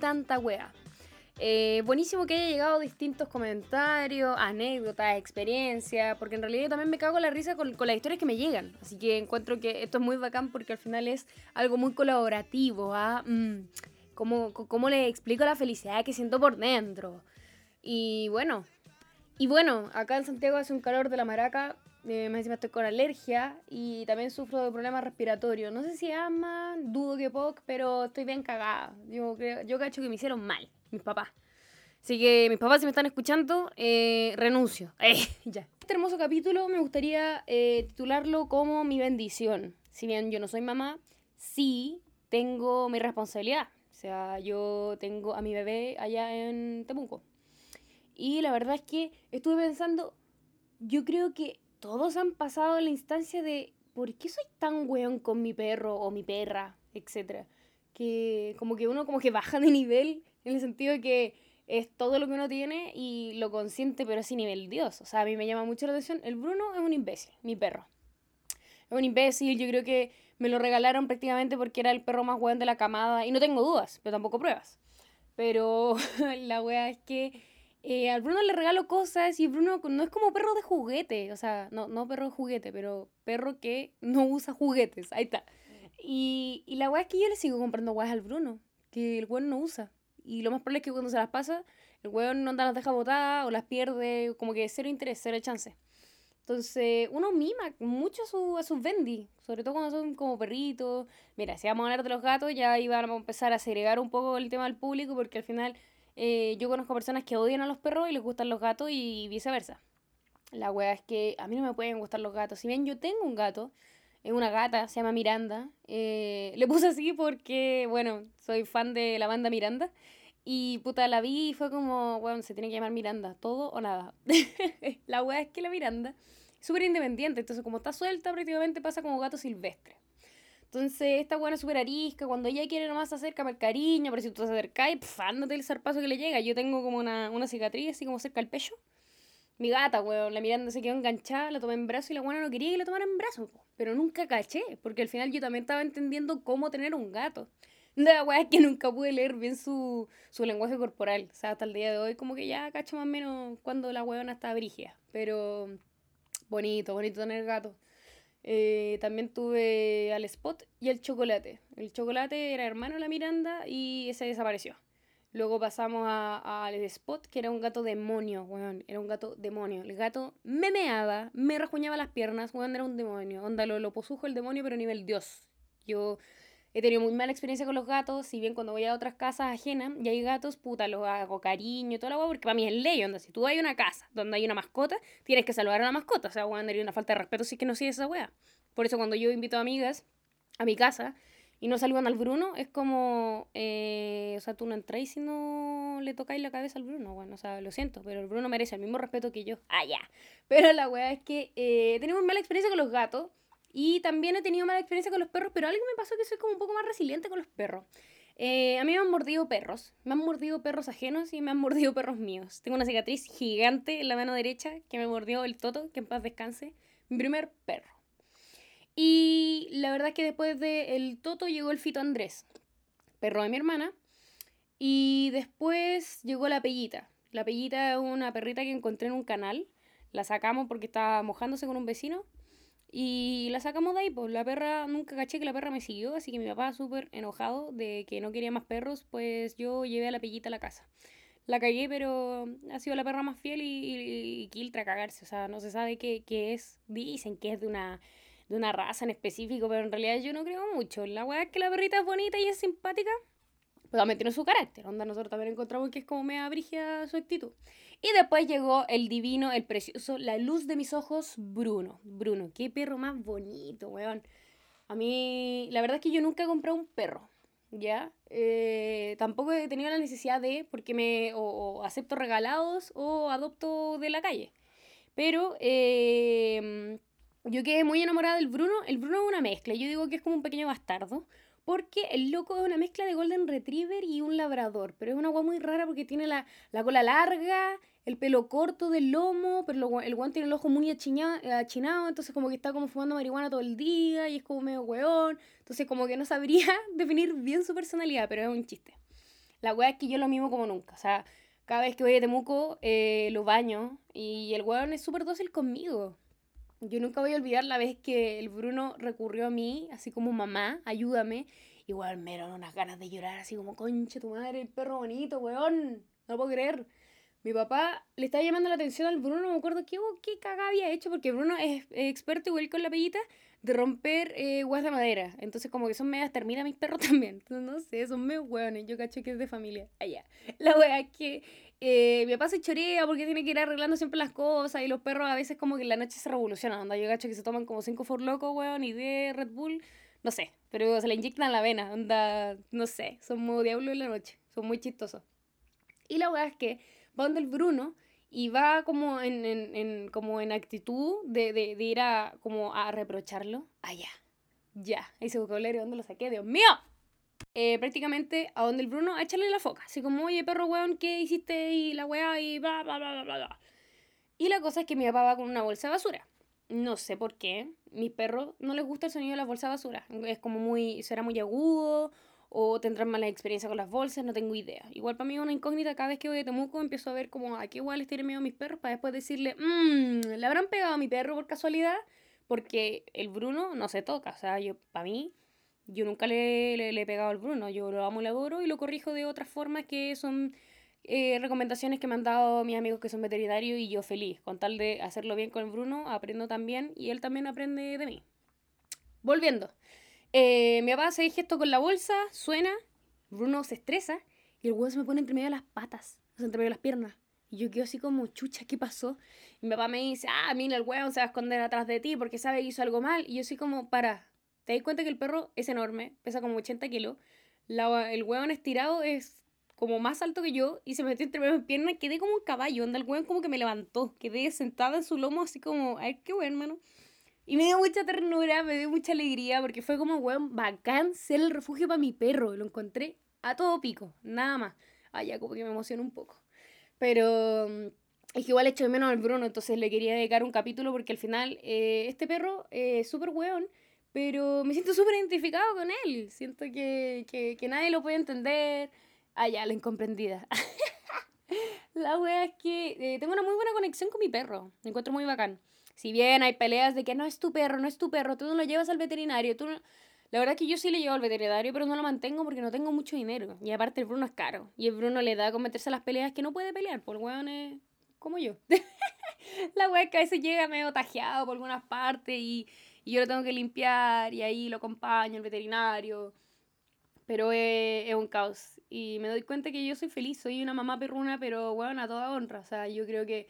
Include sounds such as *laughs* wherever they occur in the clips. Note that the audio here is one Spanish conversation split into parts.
puede llamar ¿Qué tanta wea? Eh, buenísimo que haya llegado distintos comentarios, anécdotas, experiencias, porque en realidad yo también me cago la risa con, las historias que me llegan. Así que encuentro que esto es muy bacán porque al final es algo muy colaborativo. ¿ah? Mm, ¿cómo, ¿Cómo le explico la felicidad que siento por dentro? Y bueno, y bueno, acá en Santiago hace un calor de la maraca. Eh, me encima estoy con alergia y también sufro de problemas respiratorios. No sé si ama, dudo que poc, pero estoy bien cagada. Yo, yo cacho que me hicieron mal mis papás. Así que mis papás, si me están escuchando, eh, renuncio. *laughs* Eh, ya. Este hermoso capítulo me gustaría eh, titularlo como mi bendición. Si bien yo no soy mamá, sí tengo mi responsabilidad. O sea, yo tengo a mi bebé allá en Temuco. Y la verdad es que estuve pensando, yo creo que todos han pasado la instancia de ¿por qué soy tan weón con mi perro o mi perra, etcétera? Que como que uno como que baja de nivel en el sentido de que es todo lo que uno tiene y lo consiente, pero así nivel Dios. O sea, a mí me llama mucho la atención. El Bruno es un imbécil, mi perro. Es un imbécil, yo creo que me lo regalaron prácticamente porque era el perro más weón de la camada. Y no tengo dudas, pero tampoco pruebas. Pero *laughs* la wea es que eh, al Bruno le regalo cosas y Bruno no es como perro de juguete. O sea, no, no perro de juguete, pero perro que no usa juguetes. Ahí está. Y, y la wea es que yo le sigo comprando weas al Bruno, que el weón no usa. Y lo más probable es que cuando se las pasa, el weón no las deja botadas o las pierde, como que cero interés, cero chance. Entonces, uno mima mucho a, su, a sus bendy, sobre todo cuando son como perritos. Mira, si vamos a hablar de los gatos, ya iban a empezar a segregar un poco el tema al público, porque al final eh, yo conozco personas que odian a los perros y les gustan los gatos y viceversa. La wea es que a mí no me pueden gustar los gatos. Si bien yo tengo un gato, es una gata, se llama Miranda. Eh, *laughs* le puse así porque, bueno, soy fan de la banda Miranda. Y puta, la vi y fue como, bueno, se tiene que llamar Miranda, todo o nada. *laughs* la wea es que la Miranda es súper independiente, entonces como está suelta, prácticamente pasa como gato silvestre. Entonces, esta buena es súper arisca. Cuando ella quiere nomás acércame el cariño, pero si tú te acercas, pf, ándate el zarpazo que le llega. Yo tengo como una, una cicatriz así como cerca del pecho mi gata, weón, la Miranda se quedó enganchada, la tomé en brazo y la buena no quería que la tomara en brazo, pero nunca caché, porque al final yo también estaba entendiendo cómo tener un gato. La weá es que nunca pude leer bien su, su lenguaje corporal. O sea, hasta el día de hoy, como que ya cacho más o menos cuando la weona está brigia. Pero bonito, bonito tener gato. Eh, también tuve al Spot y el Chocolate. El Chocolate era hermano de la Miranda y ese desapareció. Luego pasamos al Spot, que era un gato demonio, weón. Era un gato demonio. El gato me meaba, me rajuñaba las piernas, weón, era un demonio. Onda, lo, lo posujo el demonio, pero nivel dios. Yo he tenido muy mala experiencia con los gatos, si bien cuando voy a otras casas ajenas y hay gatos, puta, los hago cariño y toda la weón, porque para mí es ley, onda. Si tú a una casa donde hay una mascota, tienes que saludar a la mascota. O sea, weón, sería una falta de respeto si es que no sigues esa weá. Por eso cuando yo invito a amigas a mi casa, y no saludan al Bruno, es como, eh, o sea, tú no entráis si no le tocáis la cabeza al Bruno, bueno, o sea, lo siento, pero el Bruno merece el mismo respeto que yo. Ah, ya. Pero la weá es que eh, tenemos mala experiencia con los gatos y también he tenido mala experiencia con los perros, pero algo me pasó que soy como un poco más resiliente con los perros. Eh, a mí me han mordido perros, me han mordido perros ajenos y me han *laughs* mordido perros míos. Tengo una cicatriz gigante en la mano derecha que me mordió el Toto, que en paz descanse, mi primer perro. Y la verdad es que después del Toto llegó el Fito Andrés, perro de mi hermana. Y después llegó la Pellita. La Pellita es una perrita que encontré en un canal. La sacamos porque estaba mojándose con un vecino. Y la sacamos de ahí, pues la perra, nunca caché que la perra me siguió, así que mi papá súper enojado de que no quería más perros, pues yo llevé a la pellita a la casa. La cagué, pero ha sido la perra más fiel y, y, y quiltra cagarse, o sea, no se sabe qué, qué es. Dicen que es de una de una raza en específico, pero en realidad yo no creo mucho. La weá es que la perrita es bonita y es simpática, pero también tiene su carácter. Onda, nosotros también encontramos que es como media brigia su actitud. Y después llegó el divino, el precioso, la luz de mis ojos, Bruno. Bruno, qué perro más bonito, weón. A mí, la verdad es que yo nunca he comprado un perro, ¿ya? Eh, tampoco he tenido la necesidad de, porque me o, acepto regalados o adopto de la calle. Pero eh, yo quedé muy enamorada del Bruno. El Bruno es una mezcla. Yo digo que es como un pequeño bastardo. Porque el loco es una mezcla de Golden Retriever y un labrador. Pero es una agua muy rara porque tiene la, la cola larga, el pelo corto del lomo, pero el guante tiene el ojo muy achinado, entonces como que está como fumando marihuana todo el día y es como medio weón. Entonces como que no sabría *laughs* definir bien su personalidad, pero es un chiste. La weá es que yo lo mimo como nunca. O sea, cada vez que voy a Temuco eh, lo baño y el weón es súper dócil conmigo. Yo nunca voy a olvidar la vez que el Bruno recurrió a mí, así como mamá, ayúdame. Igual me dieron unas ganas de llorar, así como, concha tu madre, el perro bonito, weón. No puedo creer. Mi papá le estaba llamando la atención al Bruno, no me acuerdo qué, qué cagada había hecho, porque Bruno es, experto igual con la pellita de romper eh, de madera. Entonces, como que son medias termina mis perros *laughs* también. Entonces, no sé, son medio hueones. Yo cacho que es de familia. Allá. La wea es que eh, mi papá se chorea porque tiene que ir arreglando siempre las cosas y los perros a veces como que en la noche se revolucionan. Onda, yo cacho que se toman como cinco for loco, weón, y de Red Bull. No sé, pero se le inyectan la vena. Onda, no sé, son muy diablo en la noche. Son muy chistosos. Y la wea es que va donde el Bruno y va como en, en, en como en actitud de, de, de, ir a, como a reprocharlo. Allá, ya, ese vocabulario, ¿dónde lo saqué? ¡Dios mío! Eh, prácticamente a donde el Bruno a echarle la foca. Así como, oye, perro weón, ¿qué hiciste? Y la weá, y bla, bla, bla, bla, bla. Y la cosa es que mi papá va con una bolsa de basura. No sé por qué. Mis perros no les gusta el sonido de la bolsa de basura. Es como muy, será muy agudo o tendrán mala experiencia con las bolsas, no tengo idea. Igual para mí es una incógnita, cada vez que voy a Temuco empiezo a ver como a qué igual les tienen miedo a mis perros para después decirle, mmm, ¿le habrán pegado a mi perro por casualidad? Porque el Bruno no se toca, o sea, yo, para mí, yo nunca le, le, he pegado al Bruno, yo lo amo, le adoro y lo corrijo de otras formas que son eh, recomendaciones que me han dado mis amigos que son veterinarios y yo feliz, con tal de hacerlo bien con el Bruno, aprendo también y él también aprende de mí. Volviendo. Eh, mi papá hace gesto con la bolsa, suena, Bruno se estresa y el huevo se me pone entre medio de las patas, o sea, entre medio de las piernas. Y yo quedo así como, chucha, ¿qué pasó? Y mi papá me dice, ah, mira, el huevo se va a esconder atrás de ti porque sabe que hizo algo mal. Y yo así como, para, ¿te das cuenta que el perro es enorme? Pesa como 80 kilos. La, el huevo estirado es como más alto que yo y se metió entre mis piernas. Quedé como un caballo, anda el huevo como que me levantó. Quedé sentada en su lomo así como, ay, qué bueno, hermano. Y me dio mucha ternura, me dio mucha alegría, porque fue como, weón, bacán ser el refugio para mi perro. Lo encontré a todo pico, nada más. Ah, ya, como que me emociona un poco. Pero mm, es que igual echo de menos al Bruno, entonces le quería dedicar un capítulo porque al final eh, este perro es súper weón, pero me siento súper identificado con él. Siento que, que, que, nadie lo puede entender. Ah, ya, la incomprendida. *laughs* la wea es que eh, tengo una muy buena conexión con mi perro. Me encuentro muy bacán. Si bien hay peleas de que no es tu perro, no es tu perro, tú no lo llevas al veterinario, tú La verdad es que yo sí le llevo al veterinario, pero no lo mantengo porque no tengo mucho dinero. Y aparte el Bruno es caro. Y el Bruno le da a las peleas que no puede pelear, por weones como yo. *laughs* la wea que a veces llega medio tajeado por algunas partes y, y, yo lo tengo que limpiar y ahí lo acompaño el veterinario. Pero es, es, un caos. Y me doy cuenta que yo soy feliz, soy una mamá perruna, pero bueno, a toda honra. O sea, yo creo que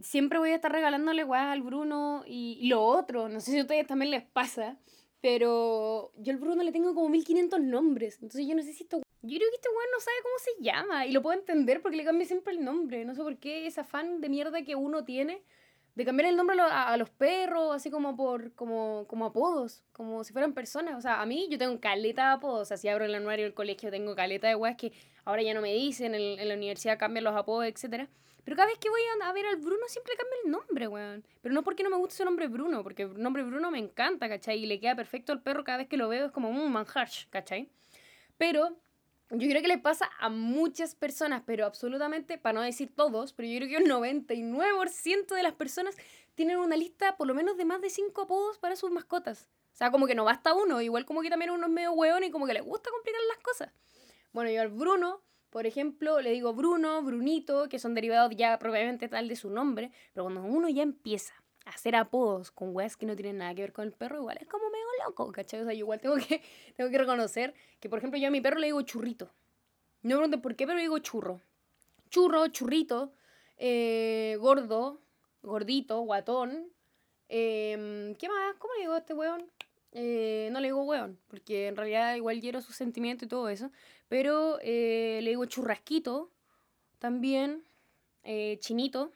siempre voy a estar regalándole weas al Bruno y, lo otro, no sé si a ustedes también les pasa, pero yo al Bruno le tengo como 1500 nombres, entonces yo necesito... Yo creo que este weón no sabe cómo se llama y lo puedo entender porque le cambia siempre el nombre, no sé por qué ese afán de mierda que uno tiene de cambiar el nombre a, los perros, así como por como, como apodos, como si fueran personas. O sea, a mí yo tengo caleta de apodos. O sea, abro el anuario del colegio tengo caleta de weas que ahora ya no me dicen, en, en la universidad cambian los apodos, etcétera pero cada vez que voy a, ver al Bruno siempre cambia el nombre, weón. Pero no porque no me guste su nombre Bruno, porque el nombre Bruno me encanta, ¿cachai? Y le queda perfecto al perro cada vez que lo veo, es como un manjar, ¿cachai? Pero yo creo que le pasa a muchas personas, pero absolutamente, para no decir todos, pero yo creo que un 99% de las personas tienen una lista por lo menos de más de 5 apodos para sus mascotas. O sea, como que no basta uno, igual como que también uno es medio weón y como que le gusta complicar las cosas. Bueno, yo al Bruno por ejemplo, le digo Bruno, Brunito, que son derivados ya probablemente tal de su nombre, pero cuando uno ya empieza a hacer apodos con weas que no tienen nada que ver con el perro, igual es como medio loco, ¿cachai? O sea, yo igual tengo que, *laughs* tengo que reconocer que, por ejemplo, yo a mi perro le digo churrito. No me pregunten por qué, pero le digo churro. Churro, churrito, eh, gordo, gordito, guatón. Em, ¿Qué más? ¿Cómo le digo a este weón? Eh, no le digo weón, porque en realidad igual hiero sus sentimientos y todo eso. Pero eh, le digo churrasquito también, eh, chinito.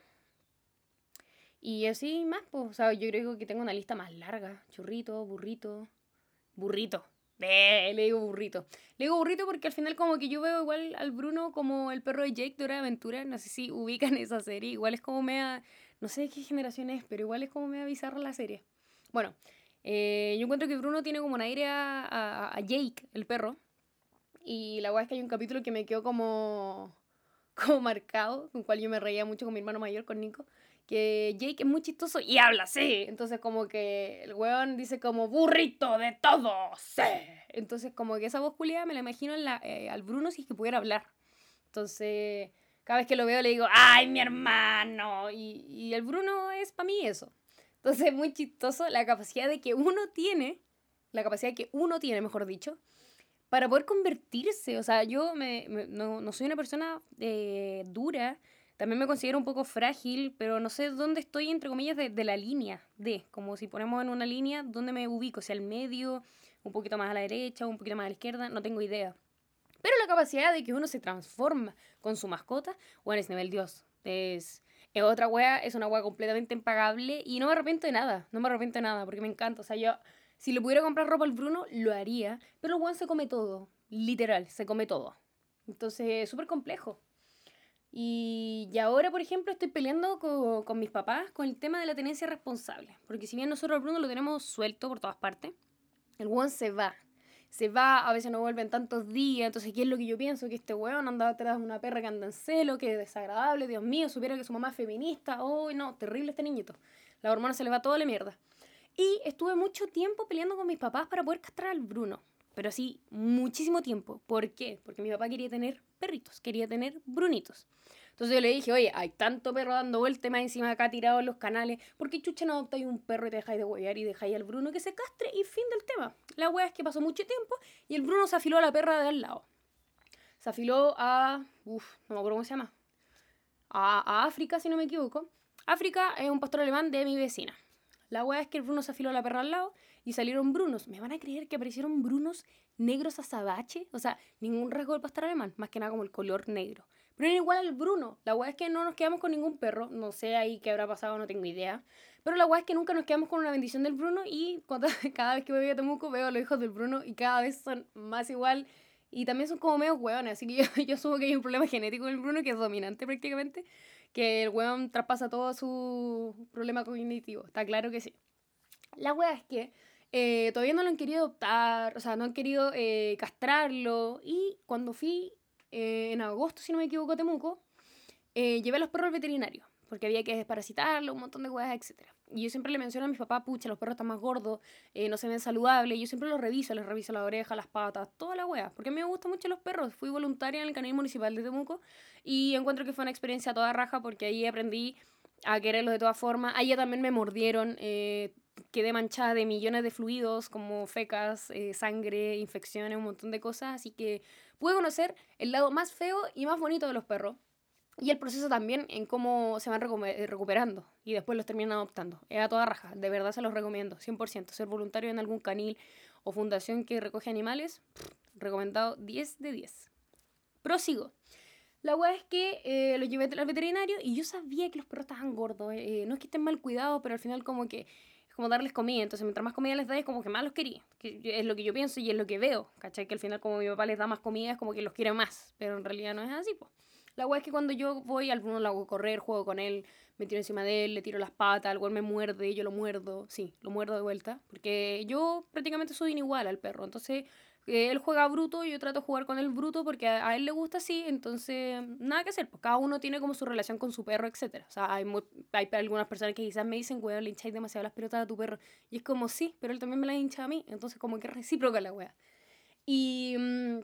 Y así más, pues, o sea, yo creo que tengo una lista más larga. Churrito, burrito, burrito. Eh, le digo burrito. Le digo burrito porque al final como que yo veo igual al Bruno como el perro de Jake de Hora de Aventura. No sé si *laughs* ubican esa serie. Igual es como mea... No sé de qué generación es, pero igual es como mea bizarra la serie. Bueno, eh, yo encuentro que Bruno tiene como un aire a, a, Jake, el perro. Y la verdad es que hay un capítulo que me quedó como, *laughs* como marcado, con el cual yo me reía mucho con mi hermano mayor, con Nico que Jake es muy chistoso y habla así. Entonces como que el weón dice como burrito de todo, sí. Entonces como que esa voz culiada me la imagino en la, eh, al Bruno si es que pudiera hablar. Entonces cada vez que lo veo le digo, ay, mi hermano. Y, y el Bruno es para mí eso. Entonces es muy chistoso la capacidad de que uno tiene, la capacidad que uno tiene, mejor dicho, para poder convertirse. O sea, yo me, no, no, soy una persona eh, dura también me considero un poco frágil, pero no sé dónde estoy, entre comillas, de, de la línea de, como si ponemos en una línea, ¿dónde me ubico? Si al medio, un poquito más a la derecha, un poquito más a la izquierda, no tengo idea. Pero la capacidad de que uno se transforma con su mascota, bueno, es nivel Dios. Es, es otra wea, es una wea completamente impagable y no me arrepiento de nada, no me arrepiento de nada porque me encanta. O sea, yo, si le pudiera comprar ropa al Bruno, lo haría, pero el weón se come todo, literal, se come todo. Entonces, es súper complejo. Y, ahora, por ejemplo, estoy peleando con, con, mis papás con el tema de la tenencia responsable. Porque si bien nosotros al Bruno lo tenemos suelto por todas partes, el weón se va. Se va, a veces no vuelve en tantos días. Entonces, ¿qué es lo que yo pienso? Que este weón anda atrás de una perra que anda en celo, que es desagradable, Dios mío, supiera que su mamá es feminista. Oh, no, terrible este niñito. La hormona se le va toda la mierda. Y estuve mucho tiempo peleando con mis papás para poder castrar al Bruno. Pero sí, muchísimo tiempo. ¿Por qué? Porque mi papá quería tener perritos, quería tener brunitos. Entonces yo le dije, oye, hay tanto perro dando vueltas más encima acá tirado en los canales, ¿por qué chucha no adoptáis un perro y te dejáis de huevear y dejáis al Bruno que se castre y fin del tema? La wea es que pasó mucho tiempo y el Bruno se afiló a la perra de al lado. Se afiló a... Uf, no me acuerdo cómo se llama. A, a África, si no me equivoco. África es un pastor alemán de mi vecina. La wea es que el Bruno se afiló a la perra al lado y salieron brunos. ¿Me van a creer que aparecieron brunos negros azabache? O sea, ningún rasgo del pastor alemán, más que nada como el color negro. Pero era igual al Bruno. La weá es que no nos quedamos con ningún perro. No sé ahí qué habrá pasado, no tengo idea. Pero la weá es que nunca nos quedamos con una bendición del Bruno. Y cuando, *laughs* cada vez que voy a Temuco veo a los hijos del Bruno y cada vez son más igual. Y también son como medio hueones. Así que yo, *laughs* yo supongo que hay un problema genético en el Bruno que es dominante prácticamente. Que el hueón traspasa todo su problema cognitivo. Está claro que sí. La weá es que eh, todavía no lo han querido adoptar, o sea, no han querido eh, castrarlo. Y cuando fui eh, en agosto, si no me equivoco, a Temuco, llevé a los perros al veterinario, porque había que desparasitarlo, un montón de cosas, etc. Y yo siempre le menciono a mis papás, pucha, los perros están más gordos, no se ven saludables, yo siempre los reviso, les reviso la oreja, las patas, toda la wea, porque a mí me gustan mucho los perros. Fui voluntaria en el canil municipal de Temuco y encuentro que fue una experiencia toda raja porque ahí aprendí a quererlos de todas formas. Allá también me mordieron, eh, quedé manchada de millones de fluidos como fecas, eh, sangre, infecciones, un montón de cosas. Así que pude conocer el lado más feo y más bonito de los perros. Y el proceso también en cómo se van eh, recuperando y después los terminan adoptando. Es a toda raja, de verdad se los recomiendo, 100%. Ser voluntario en algún canil o fundación que recoge animales, recomendado 10 de 10. Prosigo. La weá es que eh, lo llevé al veterinario y yo sabía que los perros estaban gordos. no es que estén mal cuidados, pero al final como que como darles comida. Entonces, mientras más comida les das, como que más los quería. Que es lo que yo pienso y es lo que veo. ¿Cachai? Que al final, como mi papá les da más comida, es como que los quiere más. Pero en realidad no es así, pues. La weá es que cuando yo voy, al lo hago correr, juego con él, me tiro encima de él, le tiro las patas, el me muerde, yo lo muerdo, sí, lo muerdo de vuelta, porque yo prácticamente soy inigual al perro, entonces él juega bruto, yo trato de jugar con él bruto porque a, él le gusta así, entonces nada que hacer, pues cada uno tiene como su relación con su perro, etc. O sea, hay, hay algunas personas que quizás me dicen, weón, le hincháis demasiado las pelotas a tu perro, y es como sí, pero él también me las hincha a mí, entonces como que recíproca la wea. Y mm,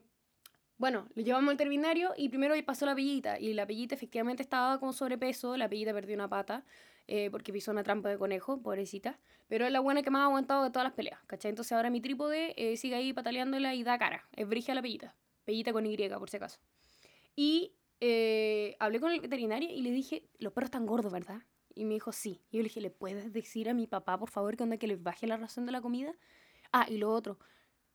bueno, lo llevamos al veterinario y primero pasó la pellita, y la pellita efectivamente estaba con sobrepeso, la pellita perdió una pata, eh, porque pisó una trampa de conejo, pobrecita. Pero es la buena que más ha aguantado de todas las peleas, ¿cachai? Entonces ahora mi trípode eh, sigue ahí pataleándola y da cara. Es brigia la pellita. Pellita con Y, por si acaso. Y eh, hablé con el veterinario y le dije, los perros están gordos, ¿verdad? Y me dijo, sí. Y yo le dije, ¿le puedes decir a mi papá, por favor, que onda que les baje la razón de la comida? Ah, y lo otro,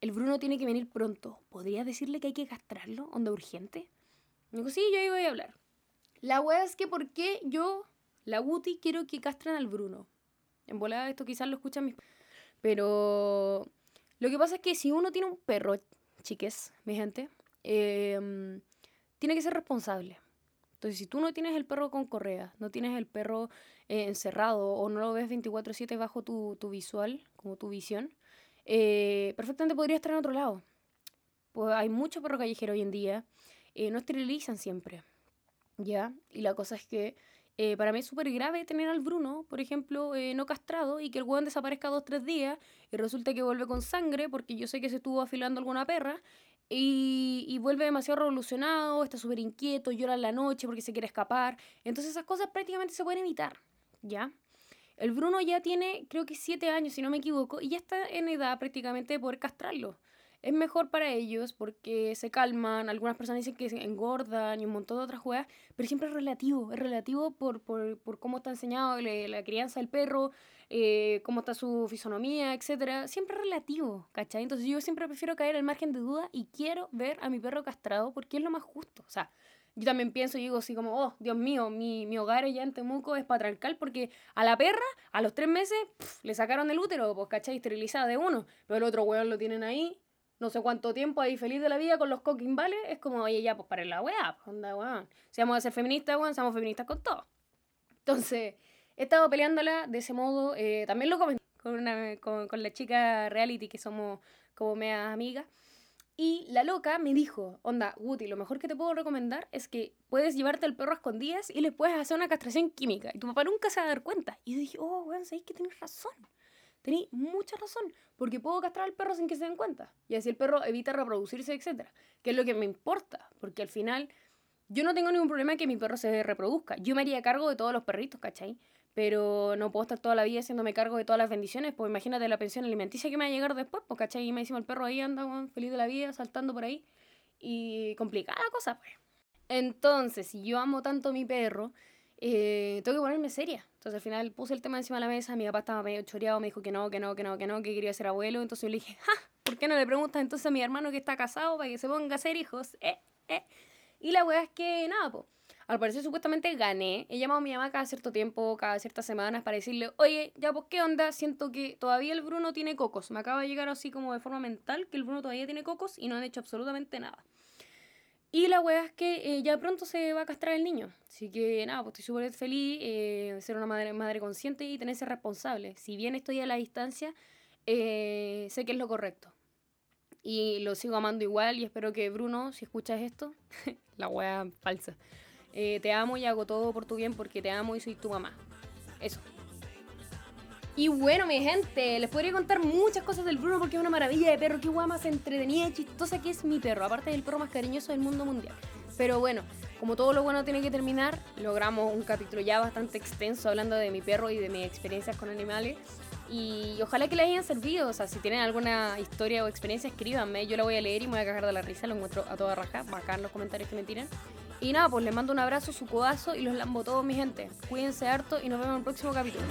el Bruno tiene que venir pronto. ¿Podrías decirle que hay que castrarlo? ¿Onda urgente? Me dijo, sí, yo ahí voy a hablar. La wea es que, ¿por qué yo la Guti quiero que castren al Bruno. En volada esto quizás lo escuchan mis... Pero Lo que pasa es que si uno tiene un perro, chiques, mi gente, em, tiene que ser responsable. Entonces, si tú no tienes el perro con correa, no tienes el perro eh, encerrado o no lo ves 24/7 bajo tu, tu, visual, como tu visión, eh, perfectamente podría estar en otro lado. Pues hay mucho perro callejero hoy en día, eh, no esterilizan siempre, ¿ya? Y la cosa es que eh, para mí es súper grave tener al Bruno, por ejemplo, eh, no castrado y que el hueón desaparezca dos, tres días y resulta que vuelve con sangre porque yo sé que se estuvo afilando alguna perra y, y vuelve demasiado revolucionado, está súper inquieto, llora en la noche porque se quiere escapar. Entonces esas cosas prácticamente se pueden evitar, ¿ya? El Bruno ya tiene, creo que siete años, si no me equivoco, y ya está en edad prácticamente de poder castrarlo es mejor para ellos porque se calman, algunas personas dicen que se engordan y un montón de otras juegas, pero siempre es relativo, es relativo por, por, por cómo está enseñado la crianza del perro, eh, cómo está su fisonomía, etc. Siempre es relativo, ¿cachai? Entonces yo siempre prefiero caer al margen de duda y quiero ver a mi perro castrado porque es lo más justo, o sea... Yo también pienso y digo así como, oh, Dios mío, mi, mi hogar allá en Temuco es patriarcal porque a la perra, a los tres meses, le sacaron el útero, pues, ¿cachai? Esterilizada de uno. Pero el otro weón lo tienen ahí no sé cuánto tiempo ahí feliz de la vida con los cooking vale, es como, oye, ya, pues para la weá, pues onda, weón. Si vamos a ser feministas, weón, seamos feministas con todo. Entonces, he estado peleándola de ese modo, eh, también lo comenté con, una, con, con, la chica reality, que somos como mea amigas. Y la loca me dijo, onda, Guti, lo mejor que te puedo recomendar es que puedes llevarte al perro a escondidas y le puedes hacer una castración química. Y tu papá nunca se va a dar cuenta. Y yo dije, oh, weón, sabéis que tienes razón. Tenéis mucha razón, porque puedo castrar al perro sin que se den cuenta. Y así el perro evita reproducirse, etc. Que es lo que me importa, porque al final yo no tengo ningún problema que mi perro se reproduzca. Yo me haría cargo de todos los perritos, ¿cachai? Pero no puedo estar toda la vida haciéndome cargo de todas las bendiciones, pues imagínate la pensión alimenticia que me va a llegar después, pues, ¿cachai? Y me decimos el perro ahí anda, feliz de la vida, saltando por ahí. Y complicada cosa, pues. Entonces, si yo amo tanto a mi perro, eh, tengo que ponerme seria. Entonces al final puse el tema encima de la mesa, mi papá estaba medio choreado, me dijo que no, que no, que no, que no, que quería ser abuelo. Entonces yo le dije, ¡ja! ¿Por qué no le preguntas entonces a mi hermano que está casado para que se ponga a ser hijos? Eh, eh. Y la weá es que nada, pues. Al parecer supuestamente gané. He llamado a mi mamá cada cierto tiempo, cada ciertas semanas, para decirle, oye, ya pues qué onda, siento que todavía el Bruno tiene cocos. Me acaba de llegar así como de forma mental que el Bruno todavía tiene cocos y no han hecho absolutamente nada. Y la weá es que eh, ya pronto se va a castrar el niño. Así que nada, pues estoy súper feliz eh, ser una madre, madre consciente y tenerse responsable. Si bien estoy a la distancia, eh, sé que es lo correcto. Y lo sigo amando igual y espero que Bruno, si escuchas esto, *laughs* la weá falsa, te amo y hago todo por tu bien porque te amo y soy tu mamá. Eso. Y bueno, mi gente, les podría contar muchas cosas del Bruno porque es una maravilla de perro. Qué guay más entretenida y chistosa que es mi perro. Aparte del perro más cariñoso del mundo mundial. Pero bueno, como todo lo bueno tiene que terminar, logramos un capítulo ya bastante extenso hablando de mi perro y de mis experiencias con animales. Y ojalá que les hayan servido. O sea, si tienen alguna historia o experiencia, escríbanme. Yo la voy a leer y me voy a cagar de la risa. Lo encuentro a toda raja. Bacán los comentarios que me tiran. Y nada, pues les mando un abrazo, su codazo y los lambo todos, mi gente. Cuídense harto y nos vemos en el próximo capítulo.